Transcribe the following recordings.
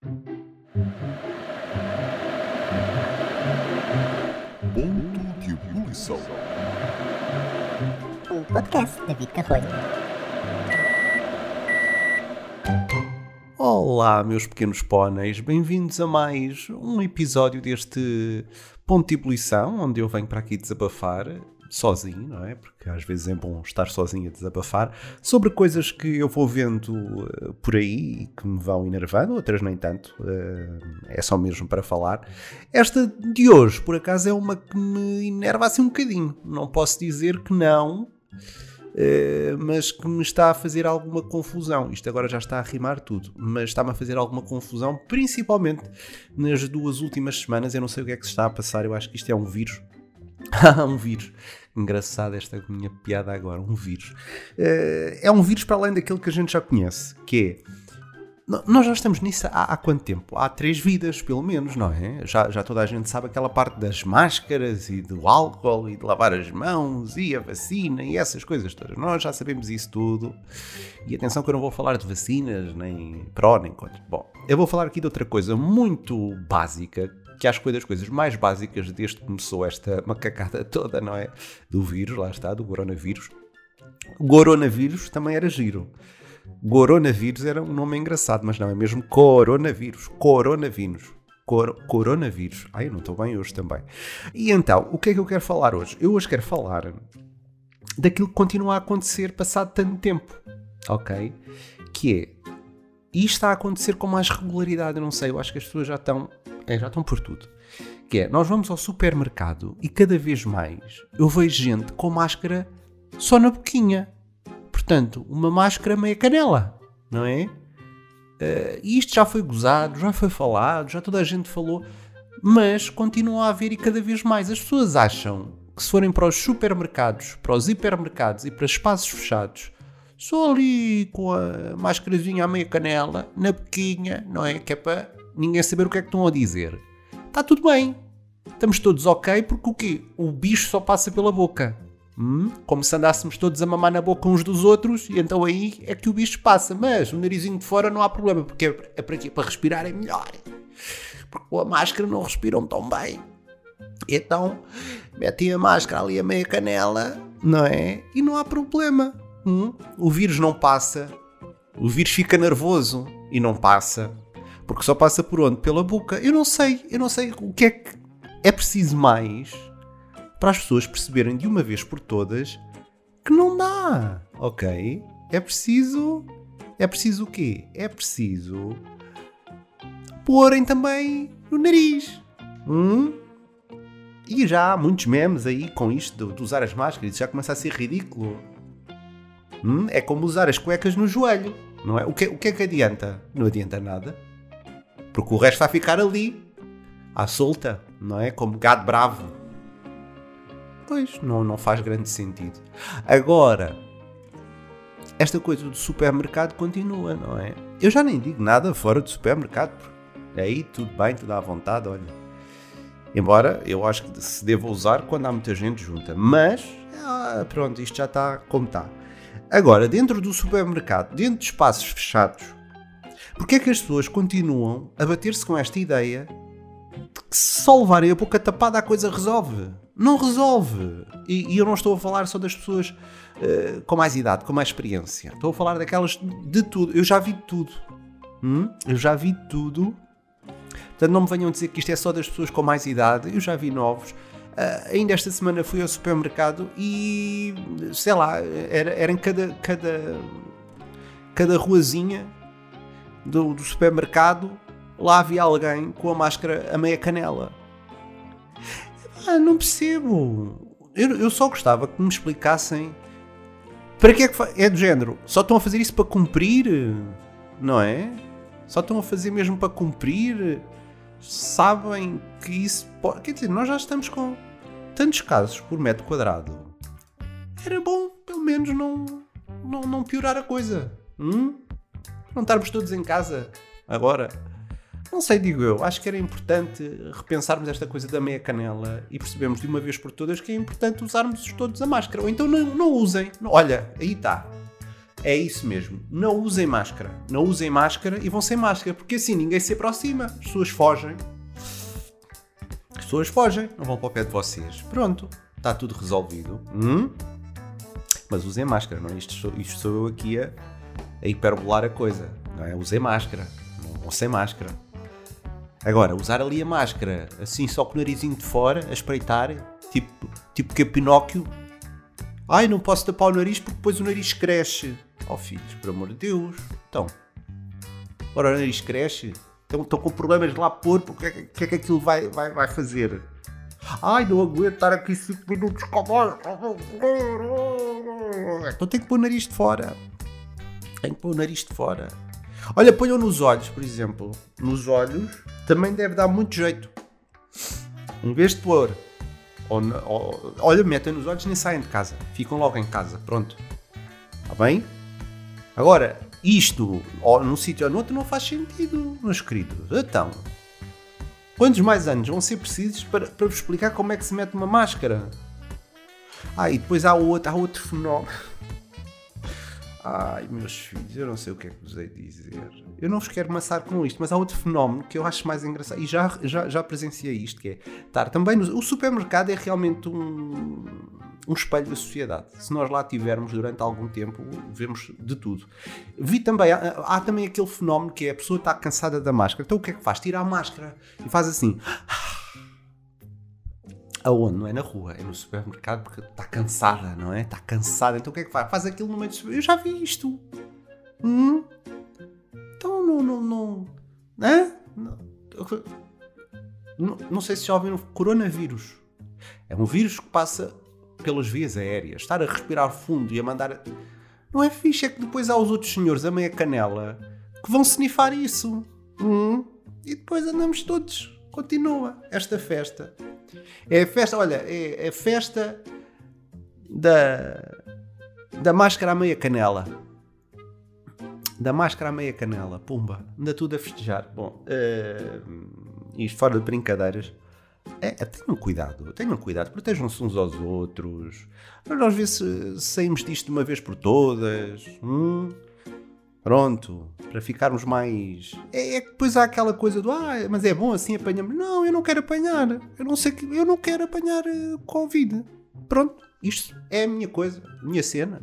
Ponto de ebulição. Um podcast David Carrolho. Olá, meus pequenos póneis, bem-vindos a mais um episódio deste Ponto de Ebulição, onde eu venho para aqui desabafar, sozinho, não é? Porque às vezes é bom estar sozinho a desabafar, sobre coisas que eu vou vendo uh, por aí e que me vão enervando, outras nem tanto, uh, é só mesmo para falar. Esta de hoje, por acaso, é uma que me enerva assim um bocadinho, não posso dizer que não. Uh, mas que me está a fazer alguma confusão. Isto agora já está a rimar tudo, mas está-me a fazer alguma confusão, principalmente nas duas últimas semanas. Eu não sei o que é que se está a passar, eu acho que isto é um vírus. um vírus. Engraçada esta minha piada agora, um vírus. Uh, é um vírus para além daquele que a gente já conhece, que é. Nós já estamos nisso há, há, quanto tempo? Há três vidas, pelo menos, não é? Já, já toda a gente sabe aquela parte das máscaras e do álcool e de lavar as mãos e a vacina e essas coisas todas. Nós já sabemos isso tudo. E atenção que eu não vou falar de vacinas, nem pró, nem contra. Bom, eu vou falar aqui de outra coisa muito básica que acho que foi das coisas mais básicas desde que começou esta macacada toda, não é? Do vírus, lá está, do coronavírus. Coronavírus também era giro. Coronavírus era um nome engraçado, mas não, é mesmo coronavírus. Coronavírus. Cor coronavírus. Ai, eu não estou bem hoje também. E então, o que é que eu quero falar hoje? Eu hoje quero falar daquilo que continua a acontecer passado tanto tempo. Ok? Que é. E está a acontecer com mais regularidade, eu não sei, eu acho que as pessoas já estão é, já estão por tudo. Que é, nós vamos ao supermercado e cada vez mais eu vejo gente com máscara só na boquinha. Portanto, uma máscara meia canela, não é? Uh, e isto já foi gozado, já foi falado, já toda a gente falou, mas continua a haver e cada vez mais. As pessoas acham que se forem para os supermercados, para os hipermercados e para espaços fechados, só ali com a máscarazinha à meia canela, na boquinha, não é? Que é para ninguém saber o que é que estão a dizer. Está tudo bem. Estamos todos ok porque o quê? O bicho só passa pela boca. Hum? Como se andássemos todos a mamar na boca uns dos outros e então aí é que o bicho passa. Mas o narizinho de fora não há problema porque é para quê? Para respirar é melhor. Porque com a máscara não respiram tão bem. Então metem a máscara ali a meia canela, não é? E não há problema. Hum? O vírus não passa. O vírus fica nervoso e não passa. Porque só passa por onde? Pela boca. Eu não sei, eu não sei o que é que é preciso mais para as pessoas perceberem de uma vez por todas que não dá, ok? É preciso. É preciso o quê? É preciso porem também no nariz. Hum? E já há muitos memes aí com isto de, de usar as máscaras, já começa a ser ridículo. Hum? É como usar as cuecas no joelho, não é? O que, o que é que adianta? Não adianta nada. Porque o resto vai ficar ali, à solta, não é? Como gado bravo. Pois, não, não faz grande sentido. Agora, esta coisa do supermercado continua, não é? Eu já nem digo nada fora do supermercado, porque aí tudo bem, tudo à vontade, olha. Embora eu acho que se deva usar quando há muita gente junta. Mas, ah, pronto, isto já está como está. Agora, dentro do supermercado, dentro de espaços fechados, Porquê é que as pessoas continuam a bater-se com esta ideia de que se só levarem a boca tapada a coisa resolve? Não resolve. E, e eu não estou a falar só das pessoas uh, com mais idade, com mais experiência. Estou a falar daquelas de tudo. Eu já vi tudo. Hum? Eu já vi tudo. Portanto, não me venham dizer que isto é só das pessoas com mais idade. Eu já vi novos. Uh, ainda esta semana fui ao supermercado e sei lá, era, era em cada, cada, cada ruazinha do, do supermercado, lá havia alguém com a máscara a meia canela. Ah, não percebo. Eu, eu só gostava que me explicassem para que é que é do género. Só estão a fazer isso para cumprir, não é? Só estão a fazer mesmo para cumprir. Sabem que isso pode. Quer dizer, nós já estamos com tantos casos por metro quadrado. Era bom, pelo menos, não, não, não piorar a coisa. Hum? Não estarmos todos em casa agora. Não sei, digo eu. Acho que era importante repensarmos esta coisa da meia canela e percebemos de uma vez por todas que é importante usarmos todos a máscara. Ou então não, não usem. Olha, aí está. É isso mesmo. Não usem máscara. Não usem máscara e vão sem máscara, porque assim ninguém se aproxima. As pessoas fogem. As pessoas fogem, não vão para o pé de vocês. Pronto, está tudo resolvido. Hum? Mas usem máscara, não é? Isto, isto sou eu aqui a, a hiperbolar a coisa. Não é? Usem máscara. Vão sem máscara. Agora, usar ali a máscara, assim, só com o narizinho de fora, a espreitar, tipo, tipo que é Pinóquio. Ai, não posso tapar o nariz porque depois o nariz cresce. Oh filhos, por amor de Deus. Então, agora o nariz cresce. Então, estão com problemas lá pôr, porque o que, é que- é que aquilo vai, vai, vai fazer? Ai, não aguento estar aqui 5 minutos com a voz. Então tem que pôr o nariz de fora. Tem que pôr o nariz de fora. Olha, ponham nos olhos, por exemplo. Nos olhos também deve dar muito jeito. Em vez de pôr. Ou, ou- olha, metem nos olhos nem saem de casa. Ficam logo em casa. Pronto. Está bem? Agora, isto ou num sítio ou no outro não faz sentido, meus queridos. Então, quantos mais anos vão ser precisos para, para vos explicar como é que se mete uma máscara? Ah, e depois há outro, há outro fenómeno. Ai, meus filhos, eu não sei o que é que vos hei de dizer. Eu não vos quero maçar com isto, mas há outro fenómeno que eu acho mais engraçado. E já, já, já presenciei isto, que é estar também no, O supermercado é realmente um, um espelho da sociedade. Se nós lá tivermos durante algum tempo, vemos de tudo. Vi também, há, há também aquele fenómeno que é a pessoa está cansada da máscara. Então o que é que faz? Tira a máscara e faz assim. Aonde? Não é na rua, é no supermercado porque está cansada, não é? Está cansada. Então o que é que faz? Faz aquilo no meio do supermercado. Eu já vi isto. Hum? Então não. não, não hã? Não, não, não sei se já ouviram coronavírus. É um vírus que passa pelas vias aéreas. Estar a respirar fundo e a mandar. Não é fixe, é que depois há os outros senhores a meia canela que vão snifar isso. Hum? E depois andamos todos. Continua esta festa. É a festa, olha, é a festa da, da máscara à meia canela. Da máscara à meia canela, pumba, anda tudo a festejar. Bom, eh, isto fora de brincadeiras, é, é, tenham cuidado, tenham cuidado, protejam-se uns aos outros. Vamos ver se saímos disto de uma vez por todas. hum? Pronto, para ficarmos mais. É, é que depois há aquela coisa do ah, mas é bom assim apanhamos. Não, eu não quero apanhar. Eu não sei que. Eu não quero apanhar eh, Covid. Pronto, isto é a minha coisa, a minha cena.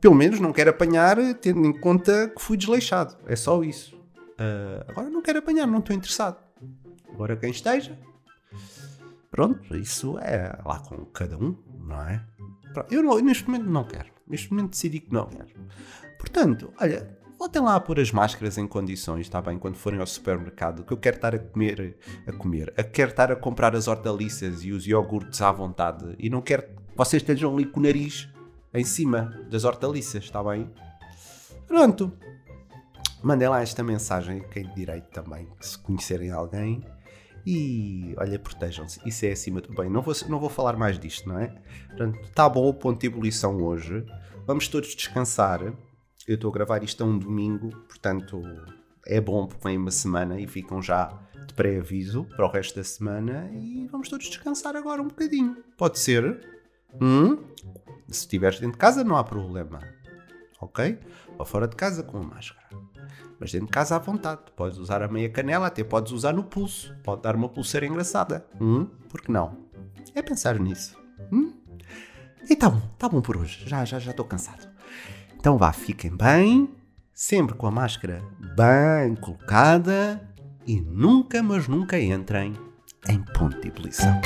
Pelo menos não quero apanhar, eh, tendo em conta que fui desleixado. É só isso. Ah, agora não quero apanhar, não estou interessado. Agora quem esteja. Pronto, isso é lá com cada um, não é? Eu não- neste momento não quero. Neste momento decidi que não quero. Portanto, olha, voltem lá a pôr as máscaras em condições, está bem? Quando forem ao supermercado, que eu quero estar a comer, a comer, a quero estar a comprar as hortaliças e os iogurtes à vontade e não quero que vocês estejam ali com o nariz em cima das hortaliças, está bem? Pronto. Mandem lá esta mensagem, quem de direito também, se conhecerem alguém. E olha, protejam-se. Isso é acima do bem. Não vou, não vou falar mais disto, não é? Portanto, está bom o ponto de ebulição hoje. Vamos todos descansar. Eu estou a gravar isto a um domingo, portanto é bom porque vem uma semana e ficam já de pré-aviso para o resto da semana. E vamos todos descansar agora um bocadinho. Pode ser? Hum? Se estiveres dentro de casa, não há problema. Ok? Ou fora de casa com a máscara. Mas dentro de casa à vontade. Podes usar a meia canela, até podes usar no pulso. Pode dar uma pulseira engraçada. Hum? Por que não? É pensar nisso. Hum? E tá bom, tá bom por hoje. Já, já, já estou cansado. Então vá, fiquem bem, sempre com a máscara bem colocada e nunca, mas nunca entrem em ponto de ebulição.